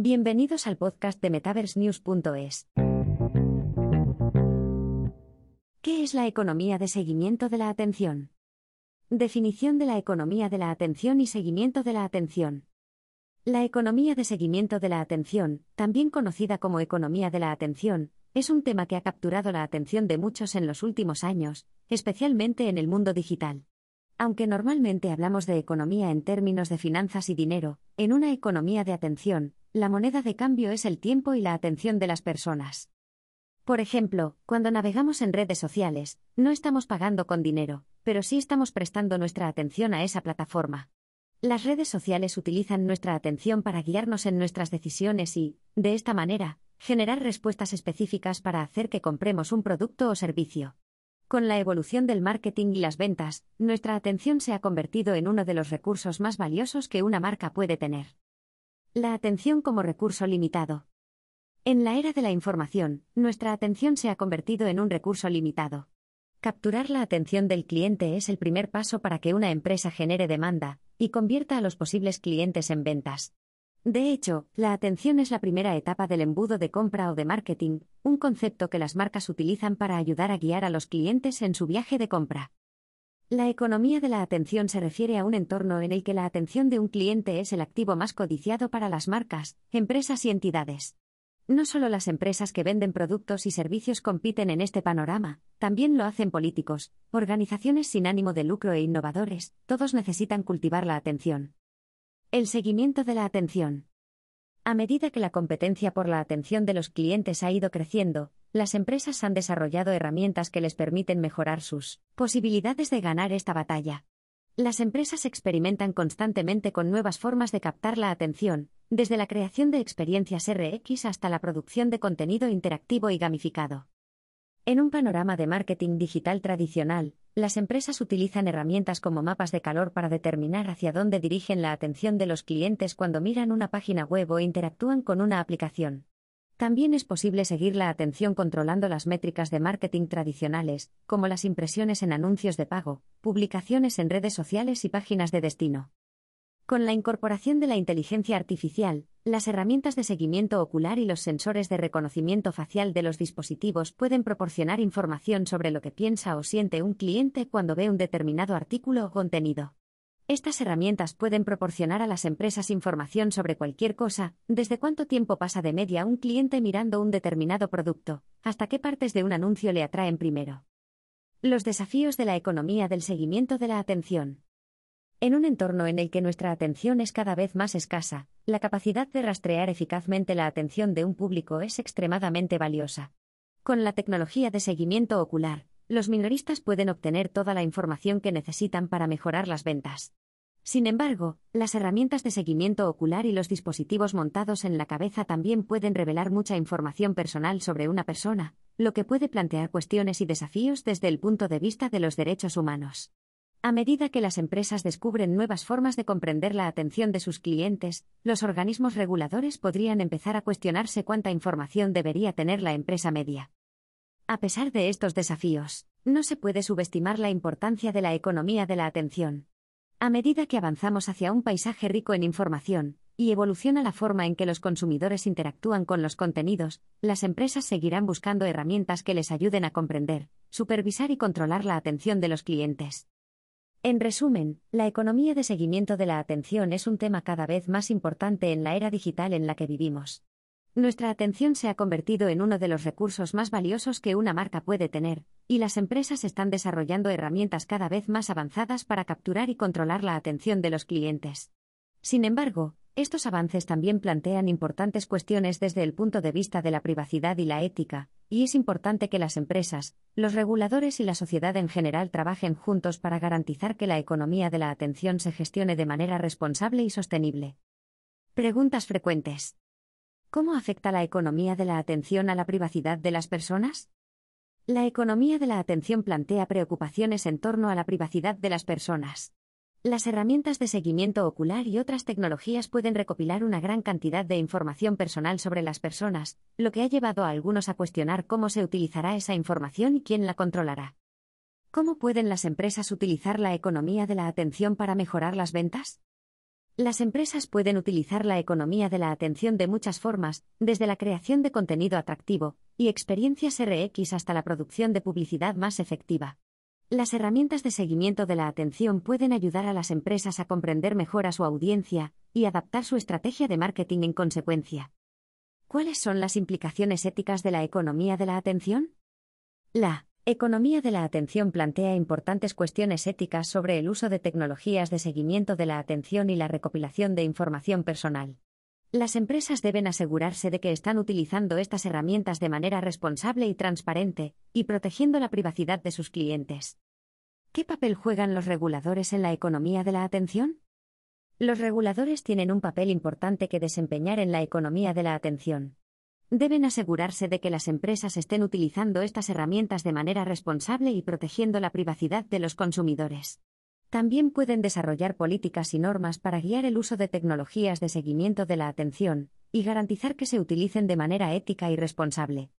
Bienvenidos al podcast de MetaverseNews.es. ¿Qué es la economía de seguimiento de la atención? Definición de la economía de la atención y seguimiento de la atención. La economía de seguimiento de la atención, también conocida como economía de la atención, es un tema que ha capturado la atención de muchos en los últimos años, especialmente en el mundo digital. Aunque normalmente hablamos de economía en términos de finanzas y dinero, en una economía de atención, la moneda de cambio es el tiempo y la atención de las personas. Por ejemplo, cuando navegamos en redes sociales, no estamos pagando con dinero, pero sí estamos prestando nuestra atención a esa plataforma. Las redes sociales utilizan nuestra atención para guiarnos en nuestras decisiones y, de esta manera, generar respuestas específicas para hacer que compremos un producto o servicio. Con la evolución del marketing y las ventas, nuestra atención se ha convertido en uno de los recursos más valiosos que una marca puede tener. La atención como recurso limitado. En la era de la información, nuestra atención se ha convertido en un recurso limitado. Capturar la atención del cliente es el primer paso para que una empresa genere demanda y convierta a los posibles clientes en ventas. De hecho, la atención es la primera etapa del embudo de compra o de marketing, un concepto que las marcas utilizan para ayudar a guiar a los clientes en su viaje de compra. La economía de la atención se refiere a un entorno en el que la atención de un cliente es el activo más codiciado para las marcas, empresas y entidades. No solo las empresas que venden productos y servicios compiten en este panorama, también lo hacen políticos, organizaciones sin ánimo de lucro e innovadores, todos necesitan cultivar la atención. El seguimiento de la atención. A medida que la competencia por la atención de los clientes ha ido creciendo, las empresas han desarrollado herramientas que les permiten mejorar sus posibilidades de ganar esta batalla. Las empresas experimentan constantemente con nuevas formas de captar la atención, desde la creación de experiencias RX hasta la producción de contenido interactivo y gamificado. En un panorama de marketing digital tradicional, las empresas utilizan herramientas como mapas de calor para determinar hacia dónde dirigen la atención de los clientes cuando miran una página web o interactúan con una aplicación. También es posible seguir la atención controlando las métricas de marketing tradicionales, como las impresiones en anuncios de pago, publicaciones en redes sociales y páginas de destino. Con la incorporación de la inteligencia artificial, las herramientas de seguimiento ocular y los sensores de reconocimiento facial de los dispositivos pueden proporcionar información sobre lo que piensa o siente un cliente cuando ve un determinado artículo o contenido. Estas herramientas pueden proporcionar a las empresas información sobre cualquier cosa, desde cuánto tiempo pasa de media un cliente mirando un determinado producto, hasta qué partes de un anuncio le atraen primero. Los desafíos de la economía del seguimiento de la atención. En un entorno en el que nuestra atención es cada vez más escasa, la capacidad de rastrear eficazmente la atención de un público es extremadamente valiosa. Con la tecnología de seguimiento ocular, los minoristas pueden obtener toda la información que necesitan para mejorar las ventas. Sin embargo, las herramientas de seguimiento ocular y los dispositivos montados en la cabeza también pueden revelar mucha información personal sobre una persona, lo que puede plantear cuestiones y desafíos desde el punto de vista de los derechos humanos. A medida que las empresas descubren nuevas formas de comprender la atención de sus clientes, los organismos reguladores podrían empezar a cuestionarse cuánta información debería tener la empresa media. A pesar de estos desafíos, no se puede subestimar la importancia de la economía de la atención. A medida que avanzamos hacia un paisaje rico en información, y evoluciona la forma en que los consumidores interactúan con los contenidos, las empresas seguirán buscando herramientas que les ayuden a comprender, supervisar y controlar la atención de los clientes. En resumen, la economía de seguimiento de la atención es un tema cada vez más importante en la era digital en la que vivimos. Nuestra atención se ha convertido en uno de los recursos más valiosos que una marca puede tener, y las empresas están desarrollando herramientas cada vez más avanzadas para capturar y controlar la atención de los clientes. Sin embargo, estos avances también plantean importantes cuestiones desde el punto de vista de la privacidad y la ética, y es importante que las empresas, los reguladores y la sociedad en general trabajen juntos para garantizar que la economía de la atención se gestione de manera responsable y sostenible. Preguntas frecuentes. ¿Cómo afecta la economía de la atención a la privacidad de las personas? La economía de la atención plantea preocupaciones en torno a la privacidad de las personas. Las herramientas de seguimiento ocular y otras tecnologías pueden recopilar una gran cantidad de información personal sobre las personas, lo que ha llevado a algunos a cuestionar cómo se utilizará esa información y quién la controlará. ¿Cómo pueden las empresas utilizar la economía de la atención para mejorar las ventas? Las empresas pueden utilizar la economía de la atención de muchas formas, desde la creación de contenido atractivo y experiencias RX hasta la producción de publicidad más efectiva. Las herramientas de seguimiento de la atención pueden ayudar a las empresas a comprender mejor a su audiencia y adaptar su estrategia de marketing en consecuencia. ¿Cuáles son las implicaciones éticas de la economía de la atención? La Economía de la atención plantea importantes cuestiones éticas sobre el uso de tecnologías de seguimiento de la atención y la recopilación de información personal. Las empresas deben asegurarse de que están utilizando estas herramientas de manera responsable y transparente, y protegiendo la privacidad de sus clientes. ¿Qué papel juegan los reguladores en la economía de la atención? Los reguladores tienen un papel importante que desempeñar en la economía de la atención. Deben asegurarse de que las empresas estén utilizando estas herramientas de manera responsable y protegiendo la privacidad de los consumidores. También pueden desarrollar políticas y normas para guiar el uso de tecnologías de seguimiento de la atención y garantizar que se utilicen de manera ética y responsable.